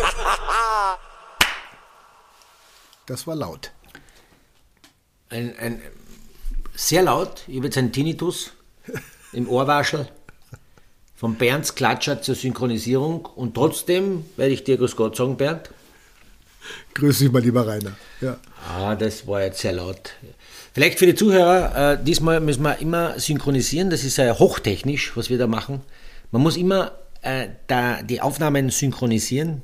Das war laut. Ein, ein, sehr laut. Ich habe jetzt einen Tinnitus im Ohrwaschel. Von Bernds Klatscher zur Synchronisierung. Und trotzdem werde ich dir Grüß Gott sagen, Bernd. Grüß dich mal, lieber Rainer. Ja. Ah, das war jetzt sehr laut. Vielleicht für die Zuhörer, äh, diesmal müssen wir immer synchronisieren. Das ist ja hochtechnisch, was wir da machen. Man muss immer äh, da die Aufnahmen synchronisieren,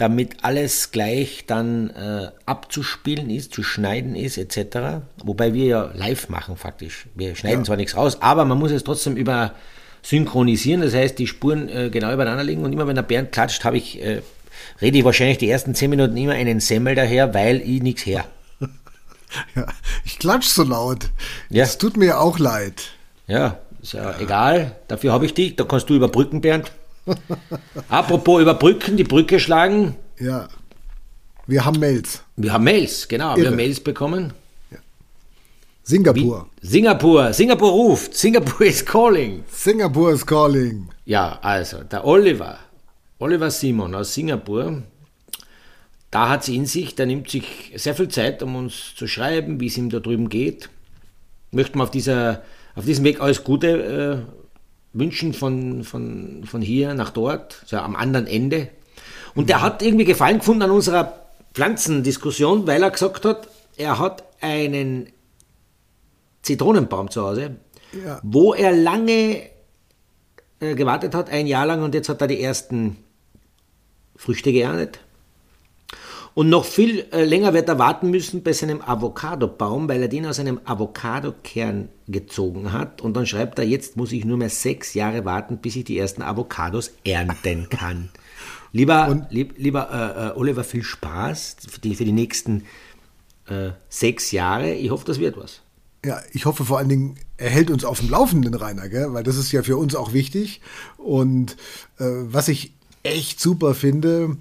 damit alles gleich dann äh, abzuspielen ist, zu schneiden ist, etc. Wobei wir ja live machen faktisch. Wir schneiden ja. zwar nichts raus, aber man muss es trotzdem über synchronisieren. Das heißt, die Spuren äh, genau übereinander liegen und immer wenn der Bernd klatscht, habe ich, äh, rede ich wahrscheinlich die ersten zehn Minuten immer einen Semmel daher, weil ich nichts her. Ja, ich klatsch so laut. Ja. Es tut mir auch leid. Ja, ist ja, ja. egal. Dafür habe ich dich. Da kannst du überbrücken, Bernd. Apropos überbrücken, die Brücke schlagen. Ja. Wir haben Mails. Wir haben Mails, genau. Irre. Wir haben Mails bekommen. Singapur. Wie? Singapur. Singapur ruft. Singapur is calling. Singapur is calling. Ja, also der Oliver. Oliver Simon aus Singapur. Da hat sie in sich, der nimmt sich sehr viel Zeit, um uns zu schreiben, wie es ihm da drüben geht. Möchten wir auf, dieser, auf diesem Weg alles Gute äh, wünschen von, von, von hier nach dort, so am anderen Ende. Und der hat irgendwie Gefallen gefunden an unserer Pflanzendiskussion, weil er gesagt hat, er hat einen Zitronenbaum zu Hause, ja. wo er lange äh, gewartet hat, ein Jahr lang, und jetzt hat er die ersten Früchte geerntet. Und noch viel äh, länger wird er warten müssen bei seinem Avocadobaum, weil er den aus einem Avocadokern gezogen hat. Und dann schreibt er, jetzt muss ich nur mehr sechs Jahre warten, bis ich die ersten Avocados ernten kann. lieber lieb, lieber äh, äh, Oliver, viel Spaß für die, für die nächsten äh, sechs Jahre. Ich hoffe, das wird was. Ja, ich hoffe vor allen Dingen, er hält uns auf dem Laufenden, Rainer, gell? weil das ist ja für uns auch wichtig. Und äh, was ich echt super finde,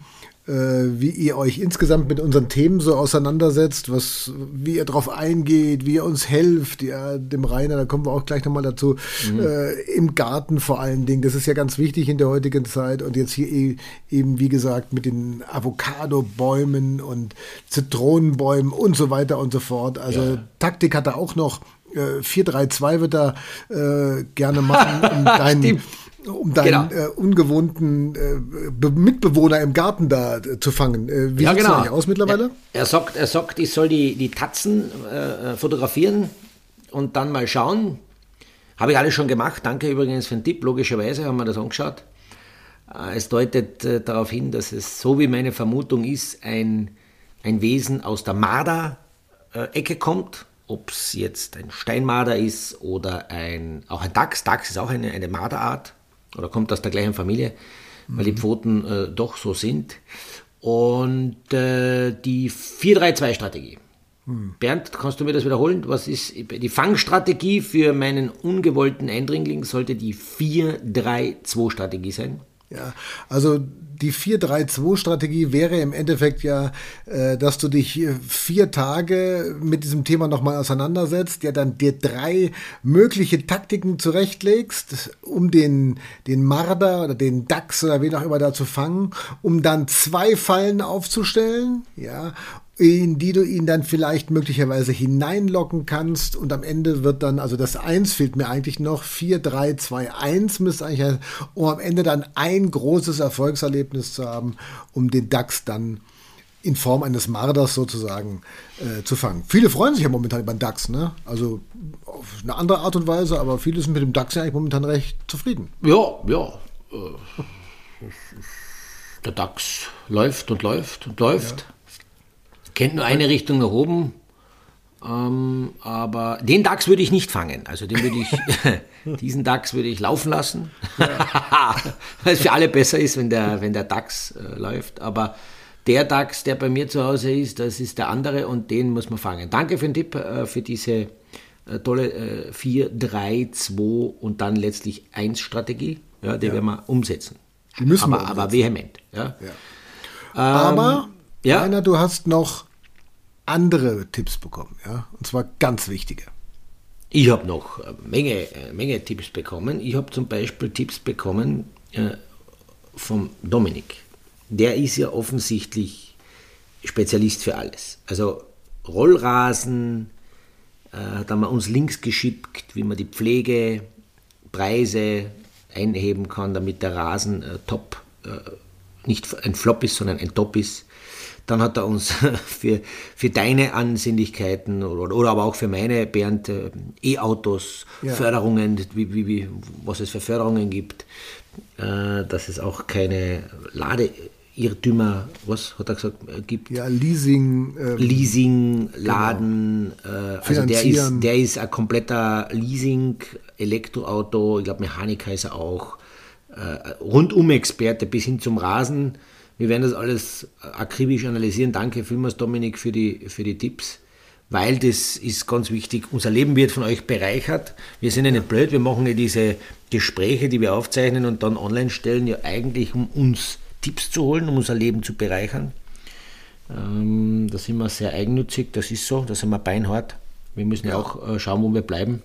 wie ihr euch insgesamt mit unseren Themen so auseinandersetzt, was, wie ihr darauf eingeht, wie ihr uns helft, ja, dem Rainer, da kommen wir auch gleich nochmal dazu, mhm. äh, im Garten vor allen Dingen, das ist ja ganz wichtig in der heutigen Zeit und jetzt hier e eben, wie gesagt, mit den Avocado-Bäumen und Zitronenbäumen und so weiter und so fort. Also ja. Taktik hat er auch noch, äh, 4-3-2 wird er äh, gerne machen, um deinen um deinen genau. äh, ungewohnten äh, Mitbewohner im Garten da äh, zu fangen. Äh, wie ja, sieht es genau. aus mittlerweile? Ja, er, sagt, er sagt, ich soll die, die Tatzen äh, fotografieren und dann mal schauen. Habe ich alles schon gemacht. Danke übrigens für den Tipp. Logischerweise haben wir das angeschaut. Äh, es deutet darauf hin, dass es, so wie meine Vermutung ist, ein, ein Wesen aus der Marder-Ecke kommt. Ob es jetzt ein Steinmarder ist oder ein, auch ein Dachs. Dachs ist auch eine, eine Marderart oder kommt aus der gleichen Familie, weil die mhm. Pfoten äh, doch so sind. Und äh, die 4-3-2-Strategie. Mhm. Bernd, kannst du mir das wiederholen? Was ist die Fangstrategie für meinen ungewollten Eindringling? Sollte die 4-3-2-Strategie sein? Ja, also die 4-3-2-Strategie wäre im Endeffekt ja, äh, dass du dich vier Tage mit diesem Thema nochmal auseinandersetzt, ja dann dir drei mögliche Taktiken zurechtlegst, um den, den Marder oder den Dachs oder wen auch immer da zu fangen, um dann zwei Fallen aufzustellen, ja, in die du ihn dann vielleicht möglicherweise hineinlocken kannst und am Ende wird dann, also das 1 fehlt mir eigentlich noch, 4, 3, 2, 1 müsste eigentlich, um am Ende dann ein großes Erfolgserlebnis zu haben, um den DAX dann in Form eines Marders sozusagen äh, zu fangen. Viele freuen sich ja momentan über den DAX, ne? Also auf eine andere Art und Weise, aber viele sind mit dem DAX ja eigentlich momentan recht zufrieden. Ja, ja. Äh, der DAX läuft und läuft und läuft. Ja kennt nur eine Richtung nach oben. Ähm, aber den DAX würde ich nicht fangen. Also den würde ich, diesen DAX würde ich laufen lassen. Ja. Weil es für alle besser ist, wenn der, wenn der DAX äh, läuft. Aber der DAX, der bei mir zu Hause ist, das ist der andere und den muss man fangen. Danke für den Tipp, äh, für diese äh, tolle äh, 4, 3, 2 und dann letztlich 1 Strategie. Ja, die ja. werden wir umsetzen. Die müssen aber, wir umsetzen. aber vehement. Ja. ja. Ähm, aber, ja. Rainer, du hast noch andere Tipps bekommen, ja, und zwar ganz wichtige. Ich habe noch eine Menge, eine Menge Tipps bekommen. Ich habe zum Beispiel Tipps bekommen äh, vom Dominik. der ist ja offensichtlich Spezialist für alles. Also Rollrasen, äh, hat er uns Links geschickt, wie man die Pflegepreise einheben kann, damit der Rasen äh, top, äh, nicht ein Flop ist, sondern ein Top ist. Dann hat er uns für, für deine Ansinnlichkeiten oder, oder aber auch für meine, Bernd, äh, E-Autos, ja. Förderungen, wie, wie, wie, was es für Förderungen gibt, äh, dass es auch keine Lade Irrtümer, was hat er gesagt, äh, gibt. Ja, Leasing. Ähm, Leasing, genau. Laden. Genau. Äh, also der ist, der ist ein kompletter Leasing, Elektroauto, ich glaube Mechaniker ist er auch. Äh, Rundum-Experte bis hin zum Rasen. Wir werden das alles akribisch analysieren. Danke vielmals, Dominik, für die, für die Tipps weil das ist ganz wichtig. Unser Leben wird von euch bereichert. Wir sind ja nicht blöd, wir machen ja diese Gespräche, die wir aufzeichnen und dann online stellen, ja eigentlich um uns Tipps zu holen, um unser Leben zu bereichern. Ähm, da sind wir sehr eigennützig, das ist so, da sind wir beinhart. Wir müssen ja, ja auch äh, schauen, wo wir bleiben.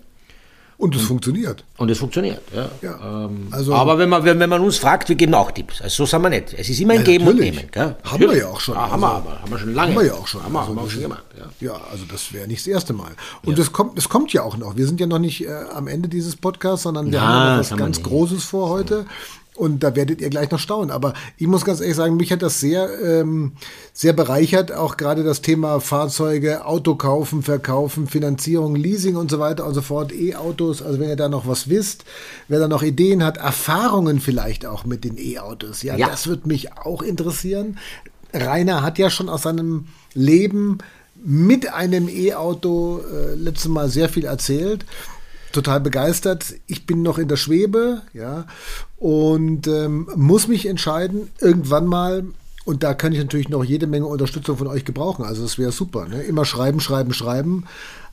Und es funktioniert. Und es funktioniert, ja. ja ähm, also, aber wenn man, wenn, wenn man uns fragt, wir geben auch Tipps. Also so sind wir nicht. Es ist immer ein ja, Geben natürlich. und Nehmen. Gell? Haben wir ja auch schon. Ja, haben, wir, also, haben wir schon lange. Haben wir ja auch schon. Haben, also, haben wir auch schon gemacht. Ja, ja also das wäre nicht das erste Mal. Und es kommt, das kommt ja auch noch. Wir sind ja noch nicht äh, am Ende dieses Podcasts, sondern wir haben noch was ganz Großes vor heute. Und da werdet ihr gleich noch staunen. Aber ich muss ganz ehrlich sagen, mich hat das sehr, ähm, sehr bereichert. Auch gerade das Thema Fahrzeuge, Auto kaufen, verkaufen, Finanzierung, Leasing und so weiter und so fort, E-Autos. Also wenn ihr da noch was wisst, wer da noch Ideen hat, Erfahrungen vielleicht auch mit den E-Autos. Ja, ja, das wird mich auch interessieren. Rainer hat ja schon aus seinem Leben mit einem E-Auto äh, letztes Mal sehr viel erzählt total begeistert. Ich bin noch in der Schwebe, ja, und ähm, muss mich entscheiden, irgendwann mal. Und da kann ich natürlich noch jede Menge Unterstützung von euch gebrauchen. Also das wäre super. Ne? Immer schreiben, schreiben, schreiben.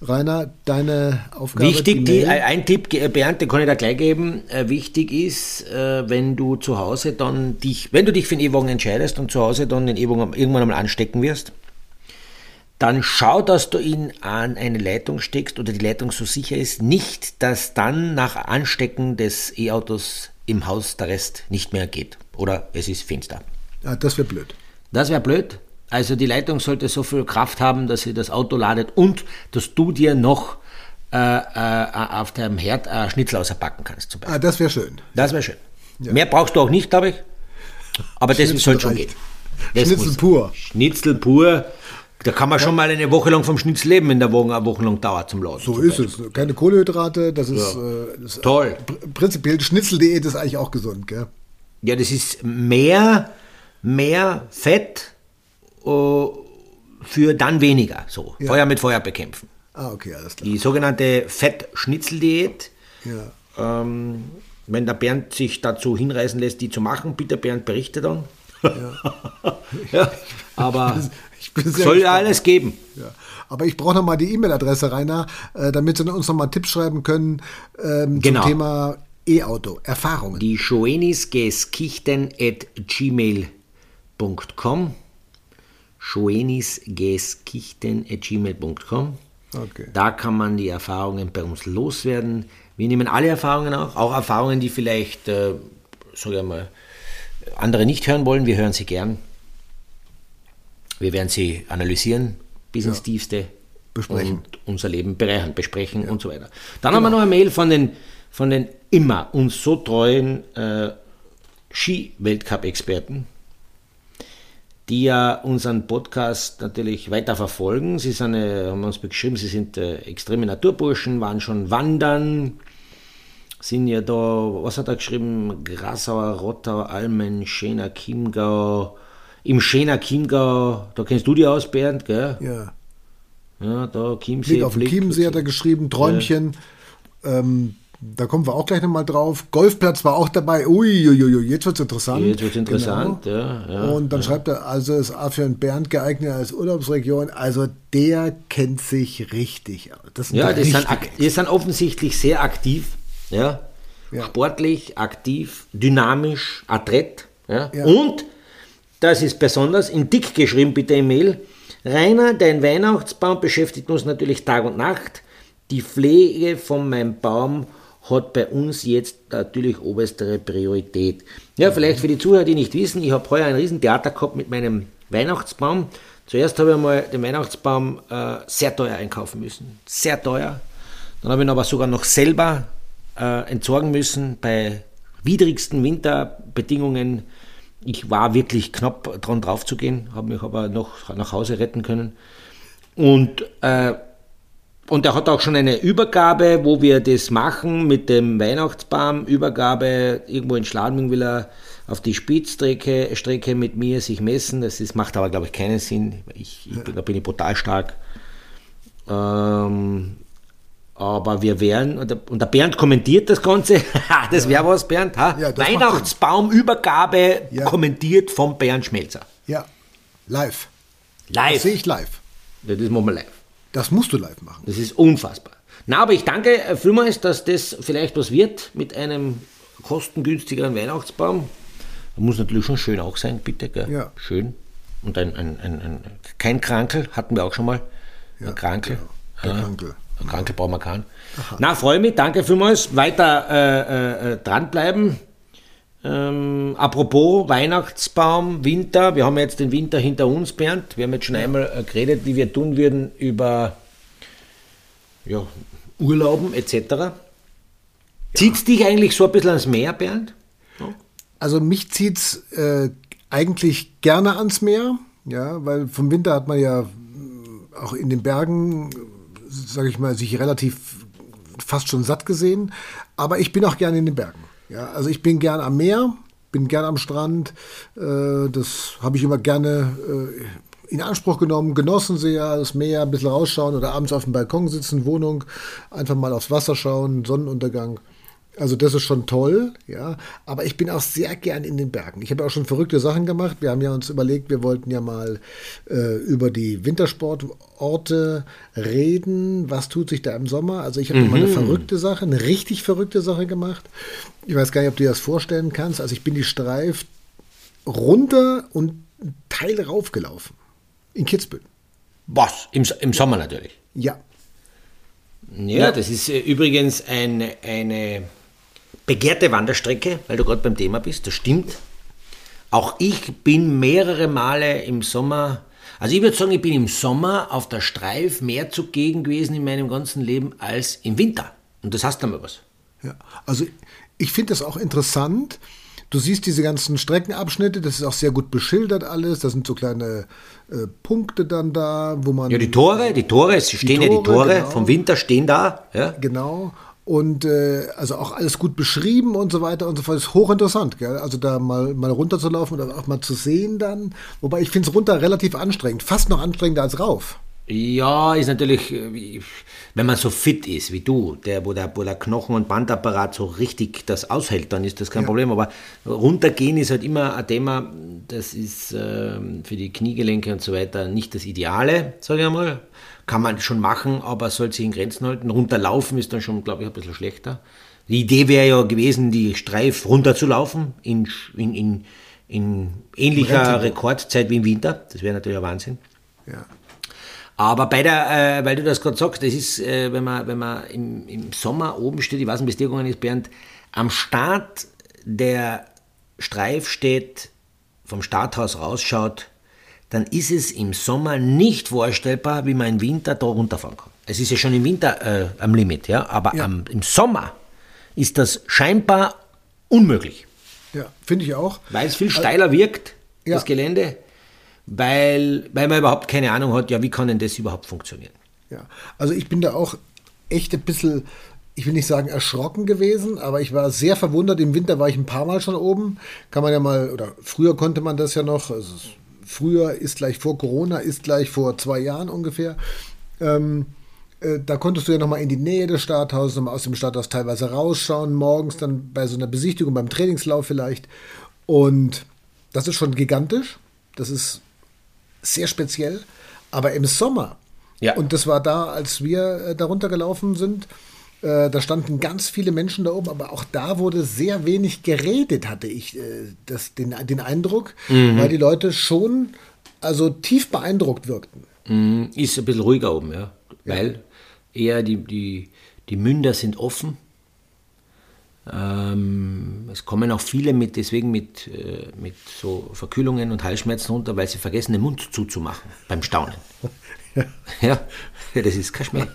Rainer, deine Aufgabe. Wichtig, die, ein Tipp, Bernd, den kann ich da gleich geben. Äh, wichtig ist, äh, wenn du zu Hause dann dich, wenn du dich für den E-Wagen entscheidest und zu Hause dann den E-Wagen irgendwann einmal anstecken wirst, dann schau, dass du ihn an eine Leitung steckst oder die Leitung so sicher ist, nicht, dass dann nach Anstecken des E-Autos im Haus der Rest nicht mehr geht oder es ist finster. Ja, das wäre blöd. Das wäre blöd. Also die Leitung sollte so viel Kraft haben, dass sie das Auto ladet und dass du dir noch äh, äh, auf deinem Herd äh, Schnitzel auspacken kannst. Zum Beispiel. Ah, das wäre schön. Das wäre schön. Ja. Mehr brauchst du auch nicht, glaube ich. Aber das soll schon gehen. Das Schnitzel pur. Schnitzel pur. Da kann man ja. schon mal eine Woche lang vom Schnitzel leben, wenn der Wagen eine Woche lang dauert zum Laden. So ist Beispiel. es. Keine Kohlenhydrate, das ist, ja. äh, das toll. Prinzipiell Schnitzeldiät ist eigentlich auch gesund, gell? Ja, das ist mehr, mehr Fett uh, für dann weniger. So, ja. Feuer mit Feuer bekämpfen. Ah, okay, alles klar. Die sogenannte Fett-Schnitzeldiät. Ja. Ähm, wenn der Bernd sich dazu hinreißen lässt, die zu machen, bitte Bernd berichte dann. Ja. ja. Aber soll ja alles geben. Ja. Aber ich brauche nochmal die E-Mail-Adresse, Rainer, äh, damit Sie uns nochmal Tipps schreiben können ähm, genau. zum Thema E-Auto, Erfahrungen. Die schoenisgeskichten.gmail.com schoenisgeskichten.gmail.com okay. Da kann man die Erfahrungen bei uns loswerden. Wir nehmen alle Erfahrungen auch, auch Erfahrungen, die vielleicht, äh, sag ich mal, andere nicht hören wollen. Wir hören sie gern. Wir werden sie analysieren bis ja. ins Tiefste besprechen. und unser Leben bereichern, besprechen ja. und so weiter. Dann genau. haben wir noch eine Mail von den, von den immer uns so treuen äh, Ski-Weltcup-Experten, die ja unseren Podcast natürlich weiter verfolgen. Sie sind, äh, haben uns geschrieben, sie sind äh, extreme Naturburschen, waren schon wandern, sind ja da, was hat er geschrieben? Grasauer, Rottau, Almen, Schener, Chiemgau, im Schener Chiemgau, da kennst du die aus, Bernd, gell? Ja. Ja, da Chiemsee. Blick auf den Chiemsee hat er geschrieben, Träumchen. Ja. Ähm, da kommen wir auch gleich nochmal drauf. Golfplatz war auch dabei. Uiuiui, jetzt wird es interessant. Jetzt wird es interessant, genau. ja, ja, Und dann ja. schreibt er, also ist für Bernd geeignet als Urlaubsregion. Also der kennt sich richtig. Das ja, die sind, die sind offensichtlich sehr aktiv. Ja? Sportlich, aktiv, dynamisch, adrett. Ja? Und das ist besonders, in dick geschrieben bitte im Mail, Rainer, dein Weihnachtsbaum beschäftigt uns natürlich Tag und Nacht. Die Pflege von meinem Baum hat bei uns jetzt natürlich oberste Priorität. Ja, vielleicht für die Zuhörer, die nicht wissen, ich habe heuer ein Riesentheater gehabt mit meinem Weihnachtsbaum. Zuerst habe ich einmal den Weihnachtsbaum äh, sehr teuer einkaufen müssen. Sehr teuer. Dann habe ich ihn aber sogar noch selber äh, entsorgen müssen bei widrigsten Winterbedingungen. Ich war wirklich knapp dran drauf zu gehen, habe mich aber noch nach Hause retten können. Und, äh, und er hat auch schon eine Übergabe, wo wir das machen mit dem Weihnachtsbaum. Übergabe irgendwo in Schladming will er auf die Spitzstrecke Strecke mit mir sich messen. Das ist, macht aber, glaube ich, keinen Sinn. Ich, ich da bin ich brutal stark. Ähm, aber wir wären, und der Bernd kommentiert das Ganze, das wäre was, Bernd, ha? Ja, Weihnachtsbaumübergabe ja. kommentiert vom Bernd Schmelzer. Ja, live. Live. Das sehe ich live. Das machen wir live. Das musst du live machen. Das ist unfassbar. Na, aber ich danke äh, vielmals, dass das vielleicht was wird mit einem kostengünstigeren Weihnachtsbaum. Da muss natürlich schon schön auch sein, bitte. Gell? Ja. Schön. Und ein, ein, ein, ein, kein Krankel, hatten wir auch schon mal. Ja, ein Krankel. Genau. Der Krankel. Ein Krankel brauchen wir keinen. Na, freue mich, danke vielmals. Weiter äh, äh, dranbleiben. Ähm, apropos Weihnachtsbaum, Winter, wir haben jetzt den Winter hinter uns, Bernd. Wir haben jetzt schon einmal äh, geredet, wie wir tun würden über ja, Urlauben etc. Zieht es dich eigentlich so ein bisschen ans Meer, Bernd? Ja. Also mich zieht es äh, eigentlich gerne ans Meer, ja, weil vom Winter hat man ja äh, auch in den Bergen, sage ich mal, sich relativ fast schon satt gesehen. Aber ich bin auch gerne in den Bergen. Ja, also ich bin gern am Meer, bin gern am Strand. Äh, das habe ich immer gerne äh, in Anspruch genommen, genossen sehr, das Meer, ein bisschen rausschauen oder abends auf dem Balkon sitzen, Wohnung, einfach mal aufs Wasser schauen, Sonnenuntergang. Also das ist schon toll, ja. Aber ich bin auch sehr gern in den Bergen. Ich habe auch schon verrückte Sachen gemacht. Wir haben ja uns überlegt, wir wollten ja mal äh, über die Wintersportorte reden. Was tut sich da im Sommer? Also ich habe mhm. mal eine verrückte Sache, eine richtig verrückte Sache gemacht. Ich weiß gar nicht, ob du dir das vorstellen kannst. Also ich bin die Streif runter und Teile raufgelaufen. In Kitzbühel. Was? Im, Im Sommer natürlich? Ja. Ja, ja. das ist äh, übrigens eine, eine begehrte Wanderstrecke, weil du gerade beim Thema bist, das stimmt. Auch ich bin mehrere Male im Sommer, also ich würde sagen, ich bin im Sommer auf der Streif mehr zugegen gewesen in meinem ganzen Leben als im Winter. Und das heißt dann mal was. Ja, also ich finde das auch interessant. Du siehst diese ganzen Streckenabschnitte, das ist auch sehr gut beschildert alles. Da sind so kleine äh, Punkte dann da, wo man. Ja, die Tore, die Tore, es stehen die Tore, ja die Tore genau. vom Winter stehen da. Ja. Genau. Und äh, also auch alles gut beschrieben und so weiter und so fort. Ist hochinteressant, gell? Also da mal, mal runterzulaufen oder auch mal zu sehen dann. Wobei ich finde es runter relativ anstrengend. Fast noch anstrengender als rauf. Ja, ist natürlich, äh, wenn man so fit ist wie du, der, wo, der, wo der Knochen- und Bandapparat so richtig das aushält, dann ist das kein ja. Problem. Aber runtergehen ist halt immer ein Thema, das ist äh, für die Kniegelenke und so weiter nicht das Ideale, sage ich einmal kann man schon machen, aber soll sich in Grenzen halten. Runterlaufen ist dann schon, glaube ich, ein bisschen schlechter. Die Idee wäre ja gewesen, die Streif runterzulaufen in, in, in, in ähnlicher Rekordzeit wie im Winter. Das wäre natürlich ein Wahnsinn. Ja. Aber bei der, äh, weil du das gerade sagst, das ist, äh, wenn man, wenn man im, im Sommer oben steht, ich weiß nicht, bis dir gegangen ist, Bernd, am Start der Streif steht, vom Starthaus rausschaut, dann ist es im Sommer nicht vorstellbar, wie man im Winter da runterfahren kann. Es ist ja schon im Winter äh, am Limit, ja, aber ja. Am, im Sommer ist das scheinbar unmöglich. Ja, finde ich auch. Weil es viel steiler also, wirkt, ja. das Gelände, weil, weil man überhaupt keine Ahnung hat, ja, wie kann denn das überhaupt funktionieren? Ja, also ich bin da auch echt ein bisschen, ich will nicht sagen erschrocken gewesen, aber ich war sehr verwundert. Im Winter war ich ein paar Mal schon oben. Kann man ja mal, oder früher konnte man das ja noch, also früher ist gleich vor Corona, ist gleich vor zwei Jahren ungefähr. Ähm, äh, da konntest du ja nochmal in die Nähe des Starthauses, nochmal aus dem Starthaus teilweise rausschauen, morgens dann bei so einer Besichtigung, beim Trainingslauf vielleicht. Und das ist schon gigantisch. Das ist sehr speziell. Aber im Sommer, ja. und das war da, als wir äh, darunter gelaufen sind, äh, da standen ganz viele Menschen da oben, aber auch da wurde sehr wenig geredet, hatte ich äh, das, den, den Eindruck, mhm. weil die Leute schon also tief beeindruckt wirkten. Mhm. Ist ein bisschen ruhiger oben, ja. ja. Weil eher die, die, die Münder sind offen. Ähm, es kommen auch viele mit, deswegen mit, äh, mit so Verkühlungen und Halsschmerzen runter, weil sie vergessen, den Mund zuzumachen beim Staunen. Ja, ja, das ist kein Schmäh.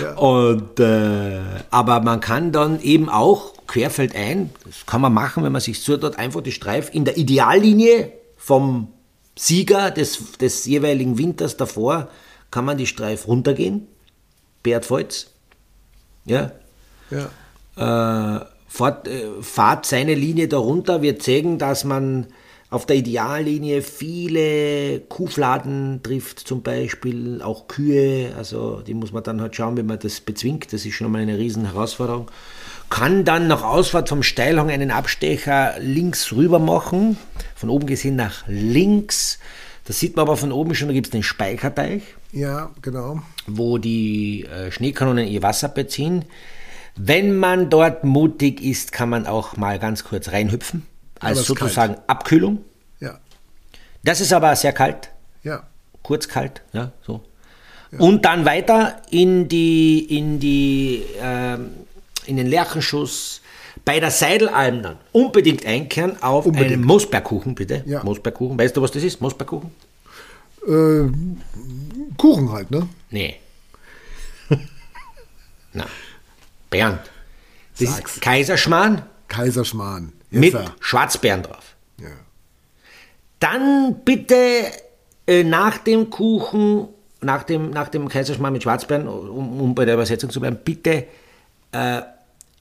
ja. Und, äh, aber man kann dann eben auch querfeldein, das kann man machen, wenn man sich so dort einfach die Streif in der Ideallinie vom Sieger des, des jeweiligen Winters davor, kann man die Streif runtergehen. Bert Volz. Ja. ja. Äh, fahrt, äh, fahrt seine Linie darunter, wird zeigen, dass man auf der Ideallinie viele Kuhfladen trifft zum Beispiel, auch Kühe, also die muss man dann halt schauen, wie man das bezwingt, das ist schon mal eine riesen Herausforderung. Kann dann nach Ausfahrt vom Steilhang einen Abstecher links rüber machen, von oben gesehen nach links. Das sieht man aber von oben schon, da gibt es den Speicherteich. Ja, genau. Wo die äh, Schneekanonen ihr Wasser beziehen. Wenn man dort mutig ist, kann man auch mal ganz kurz reinhüpfen als sozusagen kalt. Abkühlung. Ja. Das ist aber sehr kalt. Ja. Kurz kalt, ja, so. Ja. Und dann weiter in die, in die, äh, in den Lerchenschuss, bei der Seidelalm dann unbedingt einkehren auf unbedingt. einen Moosbergkuchen, bitte. Ja. Moosbergkuchen. Weißt du, was das ist? Moosbergkuchen? Äh, Kuchen halt, ne? Nee. Na, Bernd. Das Sag's. ist Kaiserschmarrn. Kaiserschmarrn. Jetzt mit er. Schwarzbeeren drauf. Ja. Dann bitte äh, nach dem Kuchen, nach dem, nach dem Kaiserschmarrn mit Schwarzbeeren, um, um bei der Übersetzung zu bleiben, bitte äh,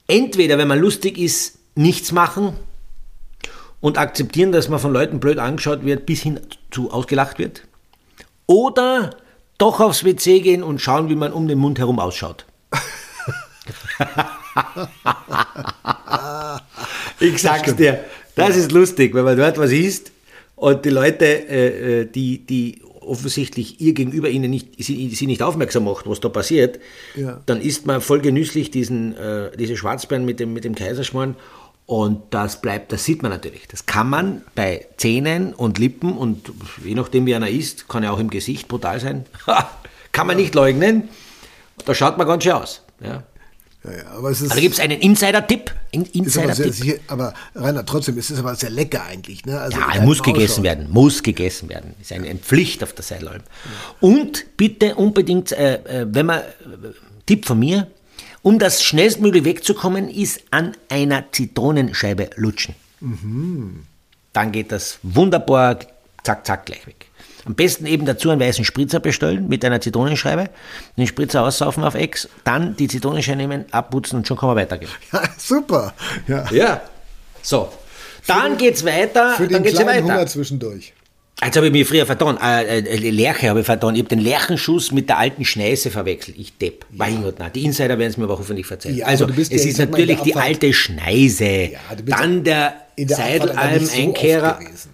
entweder, wenn man lustig ist, nichts machen und akzeptieren, dass man von Leuten blöd angeschaut wird, bis hin zu ausgelacht wird. Oder doch aufs WC gehen und schauen, wie man um den Mund herum ausschaut. ich sag's dir, das ist lustig, wenn man dort was isst und die Leute, äh, äh, die, die offensichtlich ihr gegenüber ihnen nicht, sie, sie nicht aufmerksam macht, was da passiert, ja. dann isst man voll genüsslich diesen, äh, diese Schwarzbeeren mit dem, mit dem Kaiserschmarrn und das bleibt, das sieht man natürlich. Das kann man bei Zähnen und Lippen und je nachdem wie einer isst, kann ja auch im Gesicht brutal sein, kann man nicht leugnen. Da schaut man ganz schön aus. Ja. Ja, ja, aber es ist, also gibt es einen Insider-Tipp. Insider aber, aber, Rainer, trotzdem ist es aber sehr lecker eigentlich. Ne? Also ja, muss gegessen werden, muss gegessen werden. Ist eine, eine Pflicht auf der Seilalm. Und bitte unbedingt, äh, äh, wenn man, äh, Tipp von mir, um das schnellstmöglich wegzukommen, ist an einer Zitronenscheibe lutschen. Mhm. Dann geht das wunderbar, zack, zack, gleich weg. Am besten eben dazu einen weißen Spritzer bestellen mit einer Zitronenscheibe, den Spritzer aussaufen auf Ex, dann die Zitronenscheibe nehmen, abputzen und schon kann man weitergehen. Ja, super. Ja. ja. So. Dann für, geht's weiter. Für den dann geht's weiter. Hunger zwischendurch. Jetzt habe ich mich früher vertan. Äh, äh, Lerche habe ich vertan. Ich habe den Lerchenschuss mit der alten Schneise verwechselt. Ich depp. Ja. Mein Gott, nein. Die Insider werden es mir aber hoffentlich verzeihen. Ja, also, es ja, ist natürlich die alte Schneise. Ja, dann der Seidelalm-Einkehrer. So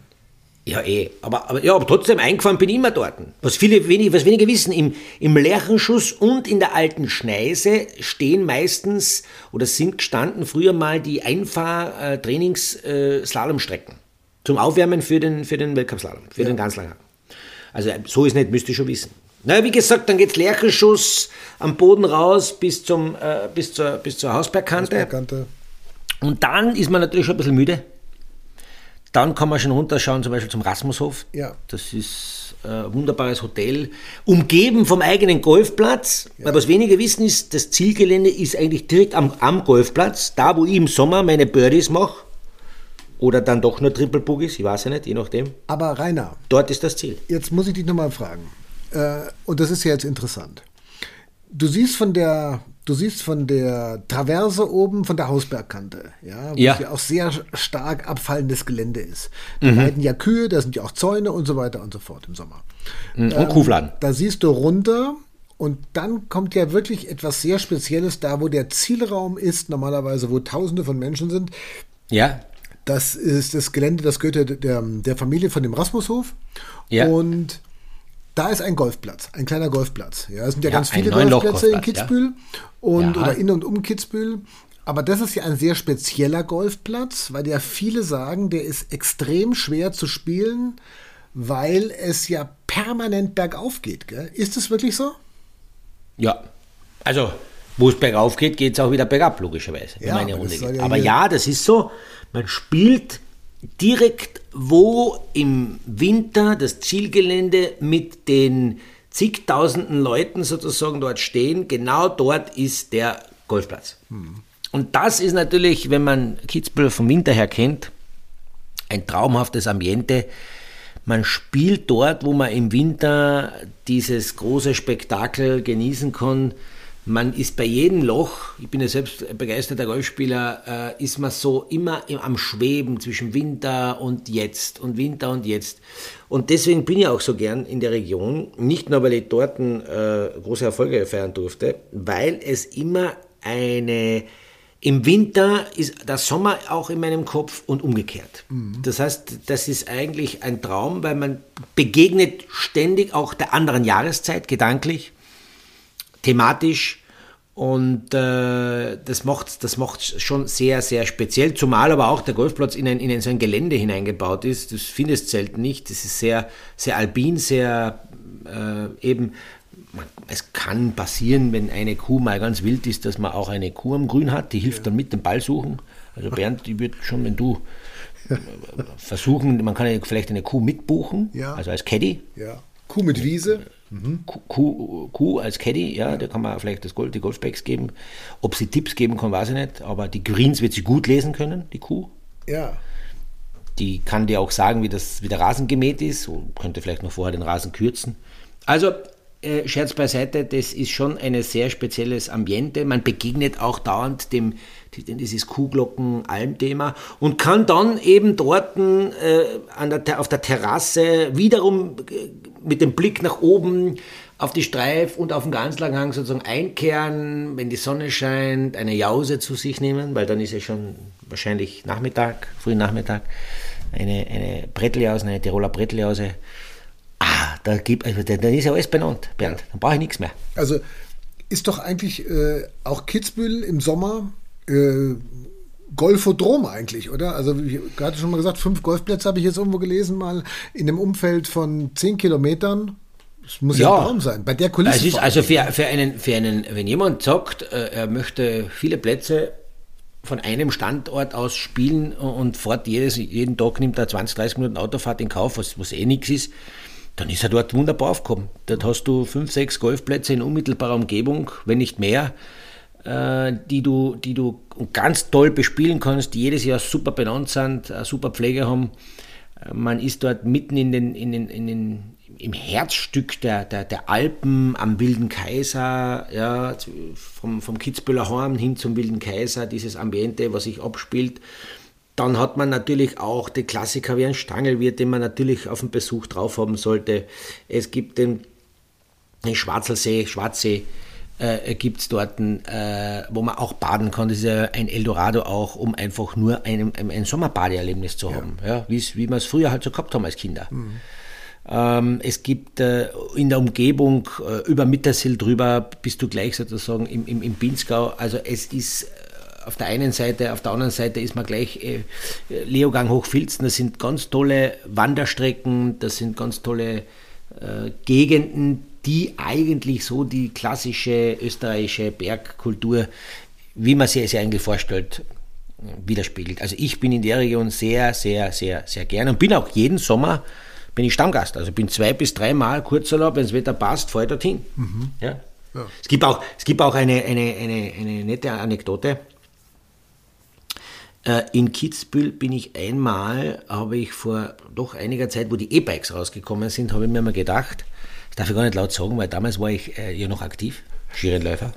ja, eh. Aber, aber, ja, aber trotzdem eingefahren bin ich immer dort. Was viele wenig, was wenige wissen, im, im Lerchenschuss und in der alten Schneise stehen meistens oder sind gestanden früher mal die Einfahr-Trainings-Slalomstrecken. Zum Aufwärmen für den, für den Weltcup-Slalom, für ja. den ganz langen. Also so ist nicht, müsst ihr schon wissen. Na, wie gesagt, dann geht's Lerchenschuss am Boden raus bis, zum, äh, bis, zur, bis zur Hausbergkante. Hausbergkante. Und dann ist man natürlich schon ein bisschen müde. Dann kann man schon runterschauen, zum Beispiel zum Rasmushof. Ja. Das ist ein wunderbares Hotel, umgeben vom eigenen Golfplatz. Ja. Weil was wenige wissen ist, das Zielgelände ist eigentlich direkt am, am Golfplatz, da wo ich im Sommer meine Birdies mache. Oder dann doch nur Triple Boogies, ich weiß ja nicht, je nachdem. Aber Rainer. Dort ist das Ziel. Jetzt muss ich dich nochmal fragen. Äh, und das ist ja jetzt interessant. Du siehst von der Du siehst von der Traverse oben, von der Hausbergkante, ja, wo ja. ja auch sehr stark abfallendes Gelände ist. Da mhm. weiden ja Kühe, da sind ja auch Zäune und so weiter und so fort im Sommer. Mhm. Und ähm, Kuhfladen. Da siehst du runter und dann kommt ja wirklich etwas sehr Spezielles da, wo der Zielraum ist, normalerweise, wo Tausende von Menschen sind. Ja. Das ist das Gelände, das gehört der, der Familie von dem Rasmushof. Ja. Und da ist ein Golfplatz, ein kleiner Golfplatz. Ja, es sind ja, ja ganz viele Golfplätze in Kitzbühel ja. und ja. oder in und um Kitzbühel. Aber das ist ja ein sehr spezieller Golfplatz, weil ja viele sagen, der ist extrem schwer zu spielen, weil es ja permanent bergauf geht. Gell? Ist es wirklich so? Ja, also wo es bergauf geht, geht es auch wieder bergab, logischerweise, Ja, aber ja Aber ja, das ist so, man spielt direkt, wo im Winter das Zielgelände mit den zigtausenden Leuten sozusagen dort stehen, genau dort ist der Golfplatz. Und das ist natürlich, wenn man Kitzbühel vom Winter her kennt, ein traumhaftes Ambiente. Man spielt dort, wo man im Winter dieses große Spektakel genießen kann. Man ist bei jedem Loch, ich bin ja selbst ein begeisterter Golfspieler, äh, ist man so immer im, am Schweben zwischen Winter und jetzt und Winter und jetzt. Und deswegen bin ich auch so gern in der Region, nicht nur weil ich dort äh, große Erfolge feiern durfte, weil es immer eine im Winter ist der Sommer auch in meinem Kopf und umgekehrt. Das heißt, das ist eigentlich ein Traum, weil man begegnet ständig auch der anderen Jahreszeit gedanklich, thematisch und äh, das macht das macht schon sehr sehr speziell, zumal aber auch der Golfplatz in ein, in ein so ein Gelände hineingebaut ist. Das findest du selten nicht. Das ist sehr sehr alpin, sehr äh, eben man, es kann passieren, wenn eine Kuh mal ganz wild ist, dass man auch eine Kuh am Grün hat, die hilft dann mit dem Ball suchen. Also Bernd, ich würde schon, wenn du versuchen, man kann vielleicht eine Kuh mitbuchen, Ja. also als Caddy. Ja. Kuh mit Wiese. Kuh, Kuh, Kuh als Caddy, ja, da kann man vielleicht das Golf, die Golfbags geben. Ob sie Tipps geben kann, weiß ich nicht, aber die Greens wird sie gut lesen können, die Kuh. Ja. Die kann dir auch sagen, wie, das, wie der Rasen gemäht ist, und könnte vielleicht noch vorher den Rasen kürzen. Also, äh, Scherz beiseite, das ist schon ein sehr spezielles Ambiente. Man begegnet auch dauernd dem, dieses Kuhglocken-Alm-Thema und kann dann eben dort äh, an der, auf der Terrasse wiederum äh, mit dem Blick nach oben auf die Streif und auf den Ganzlanghang sozusagen einkehren, wenn die Sonne scheint, eine Jause zu sich nehmen, weil dann ist ja schon wahrscheinlich Nachmittag, frühen Nachmittag, eine, eine Bretteljause, eine Tiroler Bretteljause. Da gibt, also da, da ist ja alles benannt, Bernd. Dann brauche ich nichts mehr. Also ist doch eigentlich äh, auch Kitzbühel im Sommer äh, Golfodrom eigentlich, oder? Also wie gerade schon mal gesagt, fünf Golfplätze habe ich jetzt irgendwo gelesen, mal in einem Umfeld von zehn Kilometern. Das muss ja, Ja. ein Traum sein. Bei der Kulisse. Es ist also für, für, einen, für einen, wenn jemand sagt, äh, er möchte viele Plätze von einem Standort aus spielen und fährt jedes, jeden Tag nimmt er 20, 30 Minuten Autofahrt in Kauf, was, was eh nichts ist, dann ist er dort wunderbar aufgekommen. Dort hast du fünf, sechs Golfplätze in unmittelbarer Umgebung, wenn nicht mehr, äh, die, du, die du ganz toll bespielen kannst, die jedes Jahr super benannt sind, eine super Pflege haben. Äh, Man ist dort mitten in den, in den, in den, im Herzstück der, der, der Alpen am Wilden Kaiser, ja, vom, vom Kitzbüheler Horn hin zum Wilden Kaiser, dieses Ambiente, was sich abspielt. Dann hat man natürlich auch den Klassiker wie ein Stangelwirt, den man natürlich auf dem Besuch drauf haben sollte. Es gibt den, den Schwarzelsee, Schwarzsee, äh, gibt es dort, äh, wo man auch baden kann. Das ist ja ein Eldorado auch, um einfach nur ein, ein, ein Sommerbadeerlebnis zu haben. Ja. wie's- wie wir es früher halt so gehabt haben als Kinder. Ähm, es gibt äh, in der Umgebung äh, über Mittersill drüber bist du gleich sozusagen im, im, im Pinzgau. Also es ist auf der einen Seite, auf der anderen Seite ist man gleich äh, Leogang Hochfilzen. Das sind ganz tolle Wanderstrecken, das sind ganz tolle äh, Gegenden, die eigentlich so die klassische österreichische Bergkultur, wie man sie sich eigentlich vorstellt, widerspiegelt. Also ich bin in der Region sehr, sehr, sehr, sehr gerne und bin auch jeden Sommer bin ich Stammgast. Also bin zwei bis dreimal Kurzurlaub, wenn das Wetter passt, fahre ich dorthin. Ja. Ja. Es gibt auch, es gibt auch eine, eine, eine, eine nette Anekdote. Äh, In Kitzbühel bin ich einmal, habe ich vor doch einiger Zeit, wo die E-Bikes rausgekommen sind, habe ich mir mal gedacht, das darf ich gar nicht laut sagen, weil damals war ich äh, ja noch aktiv, Skirennläufer.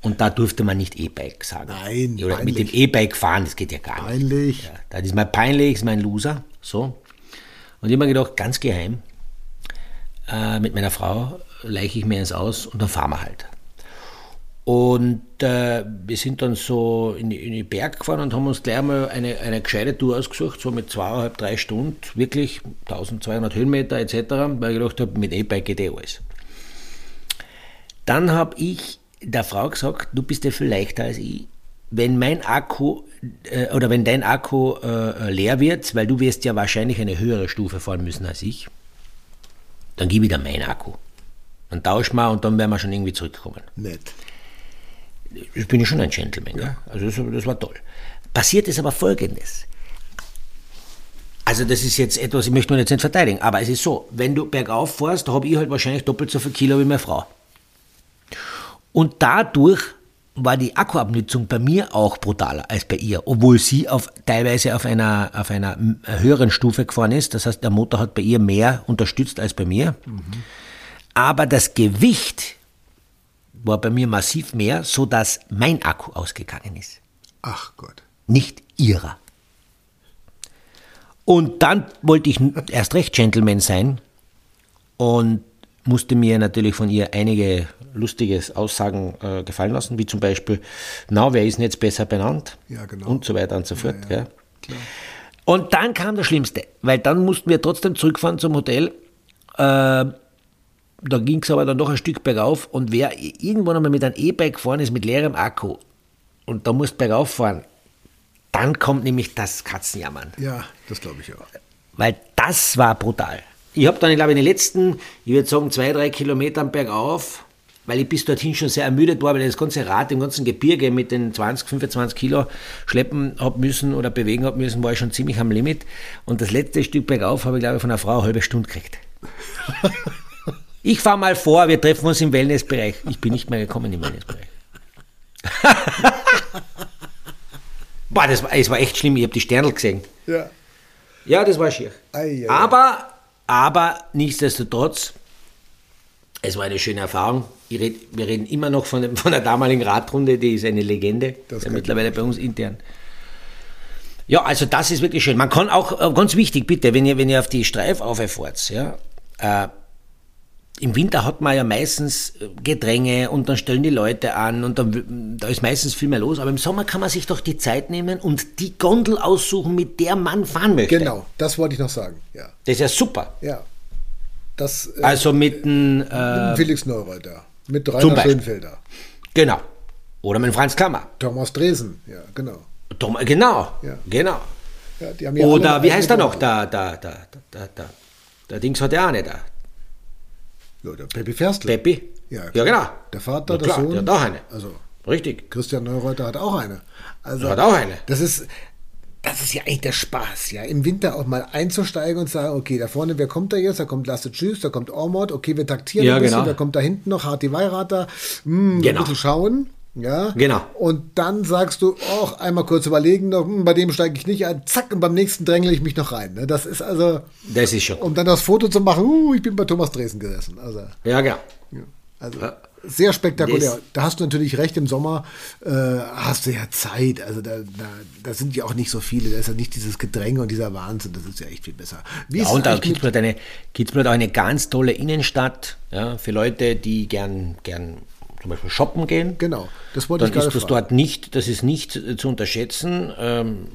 Und da durfte man nicht E-Bike sagen. Nein, Oder mit dem peinlich. E-Bike fahren, das geht ja gar nicht. Peinlich. Ja, das ist mein peinlich, ist mein Loser. So. Und ich habe mir gedacht, ganz geheim, äh, mit meiner Frau leiche ich mir eins aus und dann fahren wir halt. Und äh, wir sind dann so in in die Berg gefahren und haben uns gleich mal eine, eine gescheite Tour ausgesucht, so mit zweieinhalb, drei Stunden, wirklich 1200 Höhenmeter etc., weil ich gedacht habe, mit E-Bike geht eh alles. Dann habe ich der Frau gesagt, du bist ja viel leichter als ich. Wenn mein Akku äh, oder wenn dein Akku äh, leer wird, weil du wirst ja wahrscheinlich eine höhere Stufe fahren müssen als ich, dann gib ich dir meinen Akku. Dann tauschen wir und dann werden wir schon irgendwie zurückkommen. Nett. Ich bin schon ein Gentleman, ja. Also das, das war toll. Passiert ist aber Folgendes. Also das ist jetzt etwas, ich möchte mir jetzt nicht verteidigen, aber es ist so, wenn du bergauf fährst, habe ich halt wahrscheinlich doppelt so viel Kilo wie meine Frau. Und dadurch war die Akkuabnutzung bei mir auch brutaler als bei ihr, obwohl sie auf, teilweise auf einer, auf einer höheren Stufe gefahren ist. Das heißt, der Motor hat bei ihr mehr unterstützt als bei mir. Mhm. Aber das Gewicht war bei mir massiv mehr, sodass mein Akku ausgegangen ist. Ach Gott. Nicht ihrer. Und dann wollte ich erst recht Gentleman sein und musste mir natürlich von ihr einige lustige Aussagen äh, gefallen lassen, wie zum Beispiel, na, wer ist denn jetzt besser benannt? Ja, genau. Und so weiter und so fort. Ja, ja. Und dann kam das Schlimmste, weil dann mussten wir trotzdem zurückfahren zum Hotel. Äh, da ging es aber dann noch ein Stück bergauf und wer irgendwann einmal mit einem E-Bike gefahren ist mit leerem Akku und da musst bergauf fahren, dann kommt nämlich das Katzenjammern. Ja, das glaube ich auch. Weil das war brutal. Ich habe dann, ich glaube, in den letzten, ich würde sagen, zwei, drei Kilometern bergauf, weil ich bis dorthin schon sehr ermüdet war, weil ich das ganze Rad im ganzen Gebirge mit den 20, 25 Kilo schleppen habe müssen oder bewegen habe müssen, war ich schon ziemlich am Limit. Und das letzte Stück bergauf habe ich, glaube ich, von einer Frau eine halbe Stunde gekriegt. Ich fahre mal vor, wir treffen uns im Wellnessbereich. Ich bin nicht mehr gekommen im Wellnessbereich. Boah, das war, das war echt schlimm. Ich habe die Sternl gesehen. Ja. Ja, das war schier. Ei, ei, aber, aber nichtsdestotrotz, es war eine schöne Erfahrung. Red, wir reden immer noch von, von der damaligen Radrunde, die ist eine Legende, Das ja, mittlerweile bei uns intern. Ja, also das ist wirklich schön. Man kann auch, äh, ganz wichtig, bitte, wenn ihr, wenn ihr auf die Streif auffahrt, ja, äh, im Winter hat man ja meistens äh, Gedränge und dann stellen die Leute an und dann, da ist meistens viel mehr los. Aber im Sommer kann man sich doch die Zeit nehmen und die Gondel aussuchen, mit der man fahren möchte. Genau, das wollte ich noch sagen. Ja. Das ist ja super. ja. Das äh, Also mit dem, mit äh, Felix Neureuter, mit Rainer. Schönfelder, genau. Oder mit Franz Klammer. Thomas Dresen, ja, genau. Tom, genau, Ja. genau. Ja, Oder wie heißt er noch? Gondel. Da, da, da, da, da. Der Dings hat ja auch nicht da. Ja, der Peppi Ferstl. Peppi? Ja, ja genau. Der Vater, Ja, der klar, Sohn. der hat auch eine. Also Richtig. Christian Neureuter hat auch eine. Also, Der hat auch eine. Das ist, das ist ja eigentlich der Spaß, ja. Im Winter auch mal einzusteigen und sagen, okay, da vorne, wer kommt da jetzt? Da kommt Lasse Tschüss, da kommt Ormod, okay, wir taktieren Ja, ein bisschen, genau. da kommt da hinten noch Harti Weirater, hm, Genau. ein bisschen schauen. Ja, Genau. Und dann sagst du, auch einmal kurz überlegen, noch, hm, bei dem steige ich nicht ein, zack, und beim nächsten drängle ich mich noch rein. Ne? Das ist also, Das ist schon. um dann das Foto zu machen, uh, ich bin bei Thomas Dresen gesessen. Also, Ja, genau. ja. Also Ja. sehr spektakulär. Das- da hast du natürlich recht, im Sommer äh, hast du ja Zeit. Also da, da, da sind ja auch nicht so viele. Da ist ja nicht dieses Gedränge und dieser Wahnsinn. Das ist ja echt viel besser. Wie Ja, und da gibt es eine, auch eine ganz tolle Innenstadt ja, für Leute, die gern, gern zum Beispiel shoppen gehen. Genau, das wollte Dann ich gerade ist das fragen. dort nicht, das ist nicht äh, zu unterschätzen. Ähm,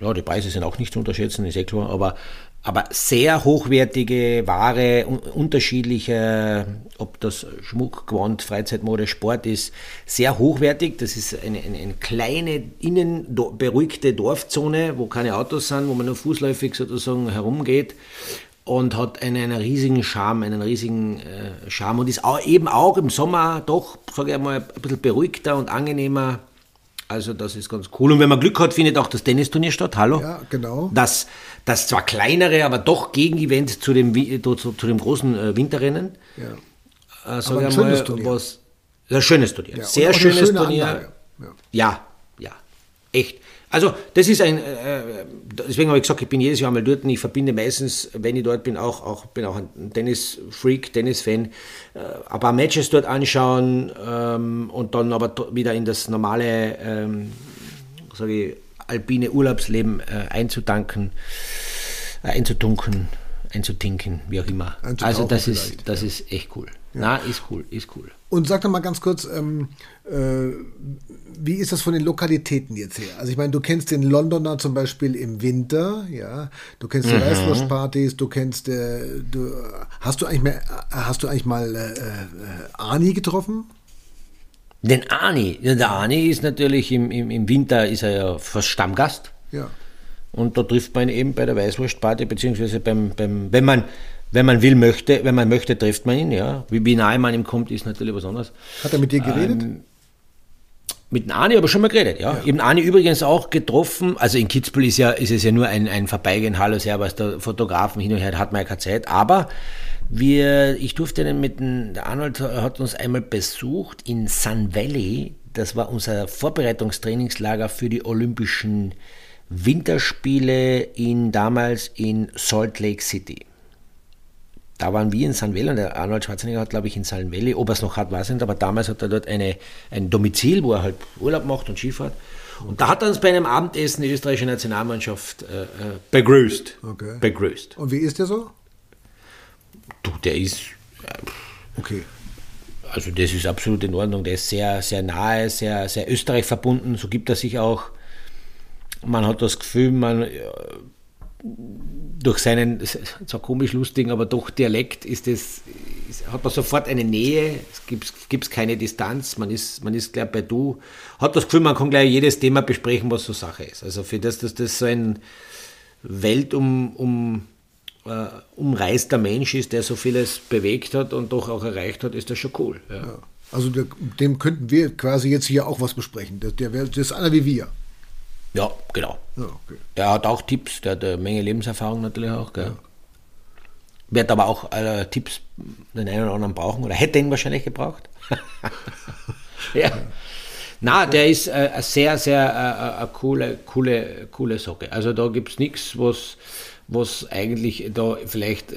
ja, die Preise sind auch nicht zu unterschätzen, ist eh klar, aber, aber sehr hochwertige Ware, un unterschiedliche, ob das Schmuck, Gewand, Freizeitmode, Sport ist, sehr hochwertig. Das ist eine, eine, eine kleine, innen beruhigte Dorfzone, wo keine Autos sind, wo man nur fußläufig sozusagen herumgeht und hat einen, einen riesigen Charme, einen riesigen äh, Charme und ist auch, eben auch im Sommer doch, sage ich mal, ein bisschen beruhigter und angenehmer. Also das ist ganz cool. Und wenn man Glück hat, findet auch das Tennisturnier statt. Hallo? Ja, genau. Das, das zwar kleinere, aber doch Gegenevent zu dem, zu, zu dem großen äh, Winterrennen. Ja. Äh, sag ein schönes mal, Turnier. Was, ein schönes Turnier. Ja, Sehr schönes schöne Turnier. Anlage. Ja. Ja, ja, echt. Also das ist ein, äh, deswegen habe ich gesagt, ich bin jedes Jahr mal dort und ich verbinde meistens, wenn ich dort bin, auch, auch bin auch ein Tennis-Freak, Tennis-Fan, äh, ein paar Matches dort anschauen ähm, und dann aber wieder in das normale, ähm, sage ich, alpine Urlaubsleben äh, einzutanken, äh, einzutunken, einzutinken, wie auch immer. Also das vielleicht, ist, das ist echt cool. Na, ist cool, ist cool. Und sag doch mal ganz kurz, ähm, äh, wie ist das von den Lokalitäten jetzt her? Also ich meine, du kennst den Londoner zum Beispiel im Winter, ja. Du kennst Mhm. die Weißwurstpartys, du kennst, äh, du, hast du eigentlich mal, hast du eigentlich mal äh, äh, Arni getroffen? Den Ani, ja, der Ani ist natürlich im, im, im Winter ist er ja fast Stammgast. Ja. Und da trifft man ihn eben bei der Weißwurstparty, beziehungsweise beim, beim, wenn man, wenn man will, möchte, wenn man möchte, trifft man ihn, ja. Wie, wie nahe man ihm kommt, ist natürlich was anderes. Hat er mit dir geredet? Ähm, Mit dem Ani aber schon mal geredet, ja. ja. Ich habe Ani übrigens auch getroffen. Also in Kitzbühel ist, ja, ist es ja nur ein, ein Vorbeigehen, Hallo, Servus, der Fotografen hin und her, hat man ja keine Zeit. Aber wir, ich durfte dann mit dem, der Arnold hat uns einmal besucht in Sun Valley. Das war unser Vorbereitungstrainingslager für die Olympischen Winterspiele in, damals in Salt Lake City. Da waren wir in Sun Valley und der Arnold Schwarzenegger hat, glaube ich, in Sun Valley, ob er es noch hat, weiß ich nicht, aber damals hat er dort eine, ein Domizil, wo er halt Urlaub macht und Skifahrt. Und da hat er uns bei einem Abendessen die österreichische Nationalmannschaft äh, äh begrüßt. Okay. begrüßt. Und wie ist der so? Du, der ist. Äh, okay. Also, das ist absolut in Ordnung. Der ist sehr, sehr nahe, sehr, sehr Österreich verbunden. So gibt er sich auch. Man hat das Gefühl, man durch seinen, zwar komisch lustigen, aber doch Dialekt ist es, hat man sofort eine Nähe, es gibt, gibt keine Distanz, man ist, man ist gleich bei du, hat das Gefühl, man kann gleich jedes Thema besprechen, was so Sache ist. Also für das, dass das so ein Welt um, äh, Mensch ist, der so vieles bewegt hat und doch auch erreicht hat, ist das schon cool. Ja. Ja. Also der, dem könnten wir quasi jetzt hier auch was besprechen. Der, der, der ist einer wie wir. Ja, genau. Ja, okay. Der hat auch Tipps, der hat eine Menge Lebenserfahrung natürlich auch. Gell? Ja. Wird aber auch äh, Tipps den einen oder anderen brauchen oder hätte ihn wahrscheinlich gebraucht. ja. Na, der ist äh, eine sehr, sehr äh, eine coole, coole, coole Socke. Also da gibt es nichts, was, was eigentlich da vielleicht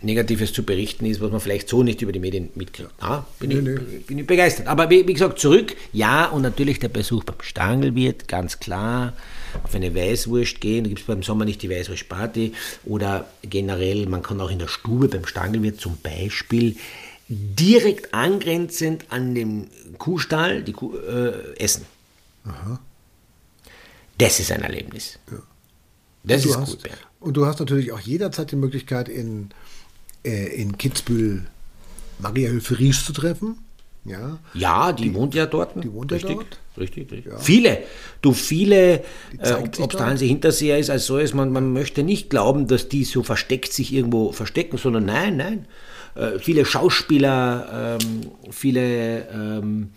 Negatives zu berichten ist, was man vielleicht so nicht über die Medien mitkriegt. Ja, bin, nee, ich, nee. bin ich begeistert. Aber wie, wie, gesagt, zurück, ja, und natürlich der Besuch beim Stangelwirt, ganz klar. Auf eine Weißwurst gehen, da gibt es beim Sommer nicht die Weißwurstparty. Oder generell, man kann auch in der Stube beim Stangelwirt zum Beispiel direkt angrenzend an den Kuhstall die Kuh, äh, essen. Aha. Das ist ein Erlebnis. Ja. Das ist hast, gut. Und du hast natürlich auch jederzeit die Möglichkeit, in äh, in Kitzbühel Maria Hilfe Riesch zu treffen. Ja, ja die, die, wohnt ja dort. Die wohnt richtig, ja dort. Richtig, richtig. Ja. Viele, du viele, äh, ob es da Hansi Hinterseher ist als so ist, man, man möchte nicht glauben, dass die so versteckt sich irgendwo verstecken, sondern nein, nein. Äh, viele Schauspieler, ähm, viele, ähm,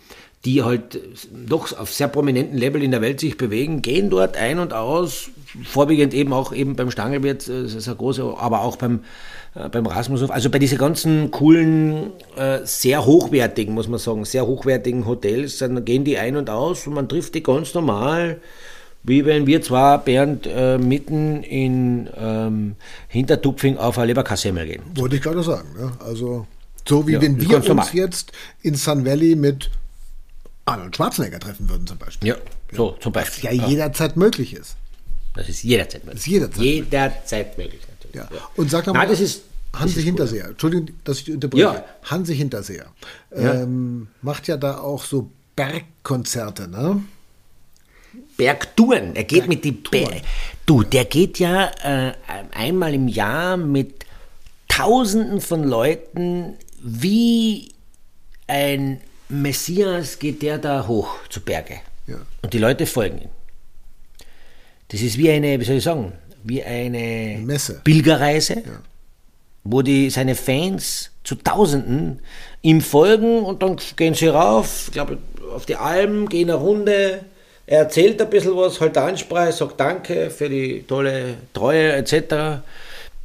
die halt doch auf sehr prominenten Level in der Welt sich bewegen, gehen dort ein und aus, vorwiegend eben auch eben beim Stangelwirt, das ist ein großer, aber auch beim äh, beim Rasmushof. Also bei diesen ganzen coolen, äh, sehr hochwertigen, muss man sagen, sehr hochwertigen Hotels, dann gehen die ein und aus und man trifft die ganz normal, wie wenn wir zwar, Bernd, äh, mitten in ähm, Hintertupfing auf eine Leberkassemmel gehen. Wollte ich gerade sagen. Ja? Also so wie ja, wenn wir uns normal. jetzt in Sun Valley mit Arnold Schwarzenegger treffen würden zum Beispiel. Ja, so zum Beispiel. Was ja, jederzeit möglich ist. Das ist jederzeit möglich. Das ist jederzeit, jederzeit möglich. möglich. Ja. Und sag mal, das ist, Hansi das Hinterseher, Entschuldigung, dass ich unterbreche. Ja. Hansi Hinterseher ähm, macht ja da auch so Bergkonzerte, ne? Bergtouren. Er geht mit die Berg. Du, der geht ja äh, einmal im Jahr mit Tausenden von Leuten wie ein Messias geht der da hoch zu Berge. Ja. Und die Leute folgen ihm. Das ist wie eine, wie soll ich sagen, wie eine Messe. Pilgerreise, ja. wo die, seine Fans zu Tausenden ihm folgen und dann gehen sie rauf, ich glaube, auf die Alm, gehen eine Runde, er erzählt ein bisschen was, halt Ansprache, sagt Danke für die tolle Treue etc.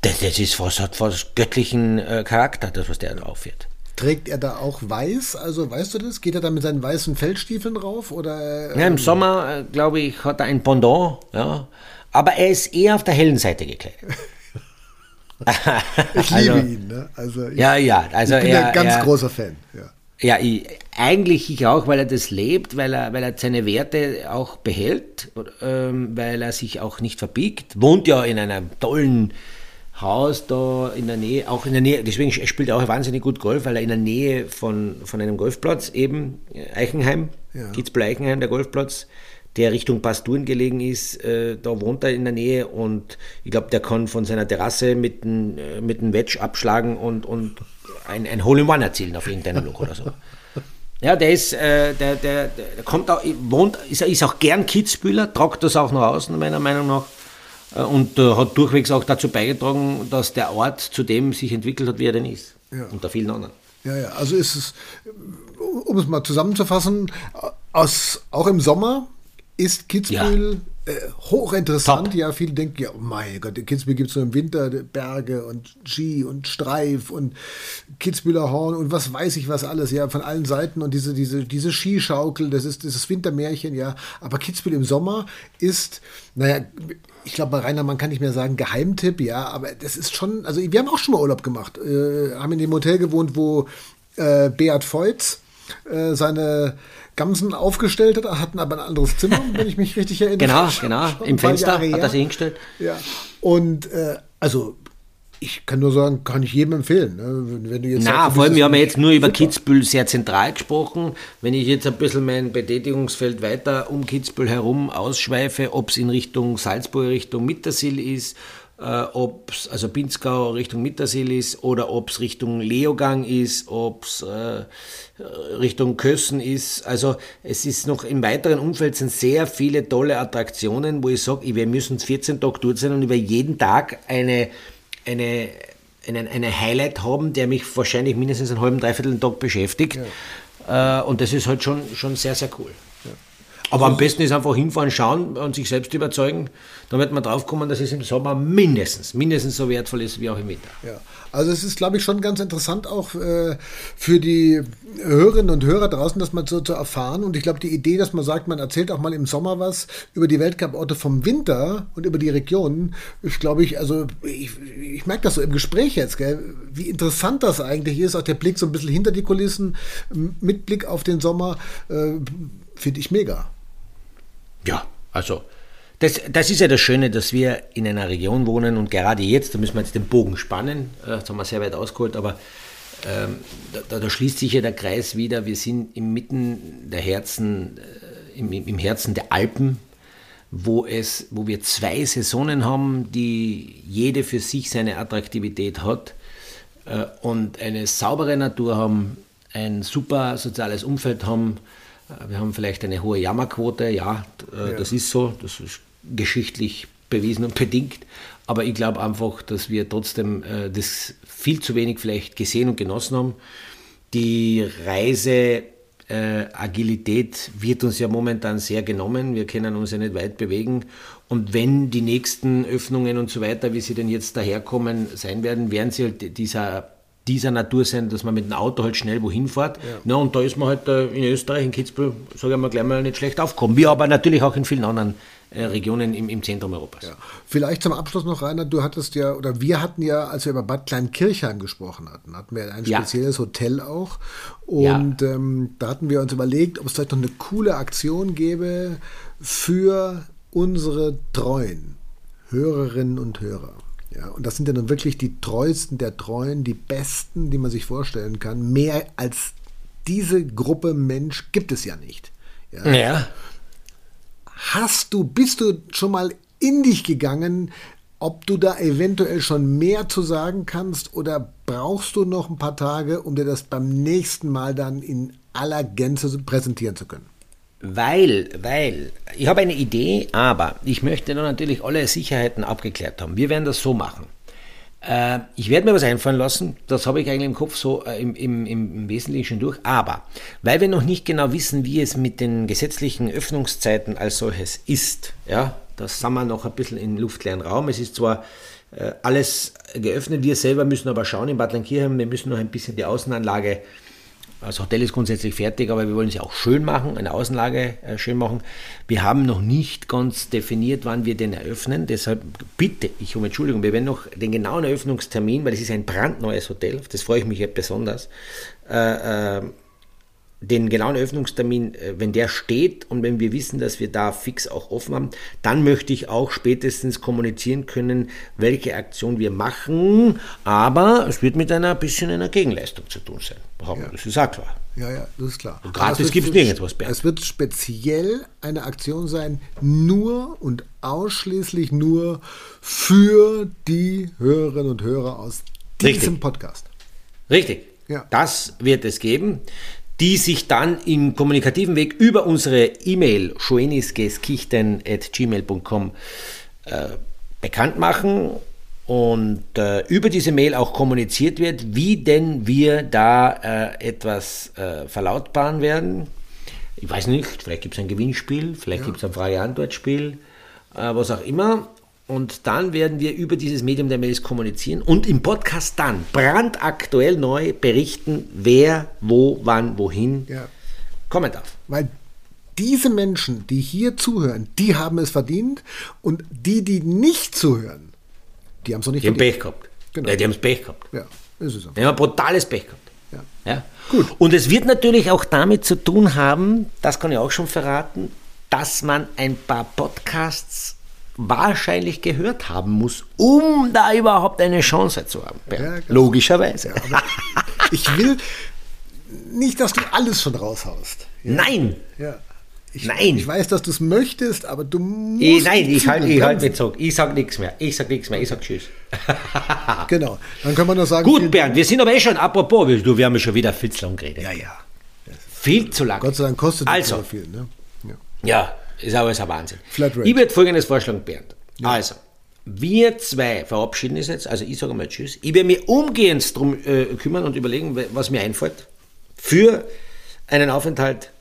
Das, das ist was, hat fast göttlichen äh, Charakter, das, was der drauf wird. Trägt er da auch weiß? Also weißt du das? Geht er da mit seinen weißen Feldstiefeln drauf? Oder, ähm ja, im Sommer, äh, glaube ich, hat er ein Pendant. Ja aber er ist eher auf der hellen Seite gekleidet. ich liebe also, ihn, ne? Also ich, ja, ja. Also ich bin er, ein ganz er, großer Fan. Ja, ja ich, eigentlich ich auch, weil er das lebt, weil er, weil er seine Werte auch behält, ähm, weil er sich auch nicht verbiegt. Wohnt ja in einem tollen Haus da in der Nähe, auch in der Nähe, deswegen spielt er auch wahnsinnig gut Golf, weil er in der Nähe von, von einem Golfplatz eben, Eichenheim, ja. Kitzbühel Eichenheim, der Golfplatz, der Richtung Pasturen gelegen ist, äh, da wohnt er in der Nähe und ich glaube, der kann von seiner Terrasse mit einem äh, mit Wedge abschlagen und, und ein, ein Hole-in-One erzielen auf irgendeinem Look oder so. Ja, der ist, äh, der, der, der kommt auch, wohnt, ist, ist auch gern Kitzbühler, tragt das auch nach außen, meiner Meinung nach. Äh, und äh, hat durchwegs auch dazu beigetragen, dass der Ort zu dem sich entwickelt hat, wie er denn ist. Ja. Unter vielen anderen. Ja, ja, also ist es, um es mal zusammenzufassen, Aus, auch im Sommer ist Kitzbühel ja. äh, hochinteressant. Top. Ja, viele denken, ja, oh mein Gott, in Kitzbühel gibt es nur im Winter Berge und Ski und Streif und Kitzbühler Horn und was weiß ich was alles, ja, von allen Seiten und diese, diese, diese Skischaukel, das ist dieses Wintermärchen, ja. Aber Kitzbühel im Sommer ist, naja, ich glaube, bei Rainer, man kann nicht mehr sagen Geheimtipp, ja, aber das ist schon, also wir haben auch schon mal Urlaub gemacht, äh, haben in dem Hotel gewohnt, wo äh, Beat Feutz äh, seine Gamsen aufgestellt hat, hatten aber ein anderes Zimmer, wenn ich mich richtig erinnere. Genau, genau. Im Fenster hat er sie hingestellt. Ja. Und äh, also ich kann nur sagen, kann ich jedem empfehlen. Ne? Wenn du jetzt Na, vor allem, wir haben ja jetzt nur über Kitzbühel sehr zentral gesprochen. Wenn ich jetzt ein bisschen mein Betätigungsfeld weiter um Kitzbühel herum ausschweife, ob es in Richtung Salzburg, Richtung Mittersill ist, äh, ob es also Pinzgau Richtung Mittersill ist oder ob es Richtung Leogang ist, ob es äh, Richtung Kössen ist. Also es ist noch im weiteren Umfeld sind sehr viele tolle Attraktionen, wo ich sage, wir müssen 14 Tage dort sein und über jeden Tag eine, eine, eine, eine Highlight haben, der mich wahrscheinlich mindestens einen halben, dreiviertel Tag beschäftigt. Ja. Äh, und das ist halt schon, schon sehr, sehr cool. Aber am besten ist einfach hinfahren, schauen und sich selbst überzeugen. Dann wird man draufkommen, dass es im Sommer mindestens, mindestens so wertvoll ist wie auch im Winter. Ja. Also es ist, glaube ich, schon ganz interessant auch äh, für die Hörerinnen und Hörer draußen, das mal so zu erfahren. Und ich glaube, die Idee, dass man sagt, man erzählt auch mal im Sommer was über die Weltcup-Orte vom Winter und über die Regionen, ist, glaube ich, also ich, ich merke das so im Gespräch jetzt, gell, wie interessant das eigentlich ist, auch der Blick so ein bisschen hinter die Kulissen, mit Blick auf den Sommer, äh, finde ich mega. Ja, also das, das ist ja das Schöne, dass wir in einer Region wohnen und gerade jetzt, da müssen wir jetzt den Bogen spannen, äh, das haben wir sehr weit ausgeholt, aber ähm, da, da, schließt sich ja der Kreis wieder. Wir sind inmitten der Herzen, äh, im, im, Herzen der Alpen, wo, es, wo wir zwei Saisonen haben, die jede für sich seine Attraktivität hat äh, und eine saubere Natur haben, ein super soziales Umfeld haben, äh, wir haben vielleicht eine hohe Jammerquote, ja, äh, ja, das ist so, das ist geschichtlich bewiesen und bedingt, aber ich glaube einfach, dass wir trotzdem äh, das viel zu wenig vielleicht gesehen und genossen haben. Die Reiseagilität wird uns ja momentan sehr genommen, wir können uns ja nicht weit bewegen. Und wenn die nächsten Öffnungen und so weiter, wie sie denn jetzt daherkommen, sein werden, werden sie halt dieser dieser Natur sein, dass man mit dem Auto halt schnell wohin fährt. Ja. Na, und da ist man halt äh, in Österreich, in Kitzbühel, sage ich mal, gleich mal nicht schlecht aufgekommen. Wir aber natürlich auch in vielen anderen äh, Regionen im, im Zentrum Europas. Ja. Vielleicht zum Abschluss noch, Rainer, du hattest ja, oder wir hatten ja, als wir über Bad Kleinkirchheim gesprochen hatten, hatten wir ein spezielles ja. Hotel auch. Und ja. ähm, da hatten wir uns überlegt, ob es vielleicht noch eine coole Aktion gäbe für unsere treuen Hörerinnen und Hörer. Ja, und das sind ja nun wirklich die treuesten der Treuen, die besten, die man sich vorstellen kann. Mehr als diese Gruppe Mensch gibt es ja nicht. Ja. ja. Hast du, bist du schon mal in dich gegangen, ob du da eventuell schon mehr zu sagen kannst oder brauchst du noch ein paar Tage, um dir das beim nächsten Mal dann in aller Gänze präsentieren zu können? Weil, weil, ich habe eine Idee, aber ich möchte natürlich alle Sicherheiten abgeklärt haben. Wir werden das so machen. Äh, ich werde mir was einfallen lassen, das habe ich eigentlich im Kopf so äh, im, im, im Wesentlichen schon durch, aber weil wir noch nicht genau wissen, wie es mit den gesetzlichen Öffnungszeiten als solches ist, ja, das sind wir noch ein bisschen im luftleeren Raum. Es ist zwar äh, alles geöffnet, wir selber müssen aber schauen in Bad Lankirchen, wir müssen noch ein bisschen die Außenanlage äh, das Hotel ist grundsätzlich fertig, aber wir wollen es auch schön machen, eine Außenlage äh, schön machen. Wir haben noch nicht ganz definiert, wann wir den eröffnen. Deshalb bitte ich um Entschuldigung, wir werden noch den genauen Eröffnungstermin, weil es ist ein brandneues Hotel, das freue ich mich besonders. Äh, äh, den genauen Öffnungstermin, äh, wenn der steht und wenn wir wissen, dass wir da fix auch offen haben, dann möchte ich auch spätestens kommunizieren können, welche Aktion wir machen. Aber es wird mit einer bisschen einer Gegenleistung zu tun sein. Ja. Das ist auch klar. Ja, ja, das ist klar. Und gratis gibt es nirgendwas. Es wird speziell eine Aktion sein, nur und ausschließlich nur für die Hörerinnen und Hörer aus diesem Richtig. Podcast. Richtig. Ja. Das wird es geben die sich dann im kommunikativen Weg über unsere E-Mail schoenisgeskichten.gmail.com äh, bekannt machen und äh, über diese Mail auch kommuniziert wird, wie denn wir da äh, etwas äh, verlautbaren werden. Ich weiß nicht, vielleicht gibt es ein Gewinnspiel, vielleicht gibt es ein Frage-Antwort-Spiel, äh, was auch immer. Und dann werden wir über dieses Medium der Mails kommunizieren und im Podcast dann brandaktuell neu berichten, wer, wo, wann, wohin Ja. kommen darf. Weil diese Menschen, die hier zuhören, die haben es verdient und die, die nicht zuhören, die haben es noch nicht Die haben verdient. Pech gehabt. Genau. Ja, die haben es Pech gehabt. Ja, ist es. Die haben brutales Pech gehabt. Ja. Ja? Gut. Und es wird natürlich auch damit zu tun haben, das kann ich auch schon verraten, dass man ein paar Podcasts wahrscheinlich gehört haben muss, um da überhaupt eine Chance zu haben. Ja, klar. Logischerweise. Ich will nicht, dass du alles schon raushaust. Ja. Nein! Ja. Ich, Nein. Ich weiß, dass du es möchtest, aber du musst. Ich, nein, ich halte ich halt mich zurück. Ich sag nichts mehr. Ich sag nichts mehr. Ich sag Tschüss. Genau. Dann können wir nur sagen. Gut, Bernd, wir sind aber eh schon, apropos, wir- du, wir haben ja schon wieder viel zu lang geredet. Ja, ja. Viel zu lang. Gott sei Dank kostet Also. so viel. Ne? Ja. Ja, ist aber ein Wahnsinn. Flatrate. Ich würde folgendes vorschlagen, Bernd. Also, wir zwei verabschieden uns jetzt, also ich sage mal Tschüss. Ich werde mich umgehend darum äh, kümmern und überlegen, was mir einfällt für einen Aufenthalt,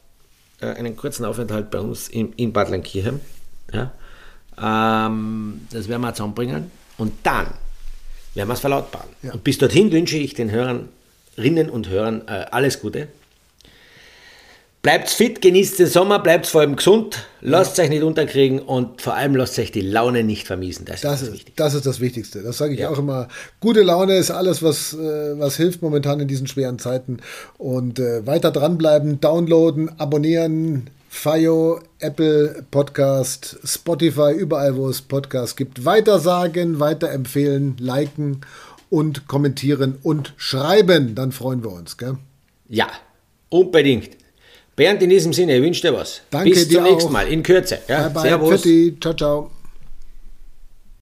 äh, einen kurzen Aufenthalt bei uns in, in Bad Lannkirchen. Ja? Ähm, das werden wir zusammenbringen und dann werden wir es verlautbaren. Ja. Und bis dorthin wünsche ich den Hörerinnen und Hörern äh, alles Gute. Bleibt fit, genießt den Sommer, bleibt vor allem gesund, lasst euch nicht unterkriegen und vor allem lasst euch die Laune nicht vermiesen. Das, Das ist ist, wichtig. das ist das Wichtigste. Das sage ich Ja. auch immer. Gute Laune ist alles, was, äh, was hilft momentan in diesen schweren Zeiten. Und äh, weiter dranbleiben, downloaden, abonnieren. FIO, Apple Podcast, Spotify, überall, wo es Podcasts gibt. Weitersagen, weiterempfehlen, liken und kommentieren und schreiben. Dann freuen wir uns. Gell? Ja, unbedingt. Bernd, in diesem Sinne, ich wünsche dir was. Danke Bis zum nächsten auch. Mal, in Kürze. Ja, Bye bye. Servus. Pfitti. Ciao, ciao.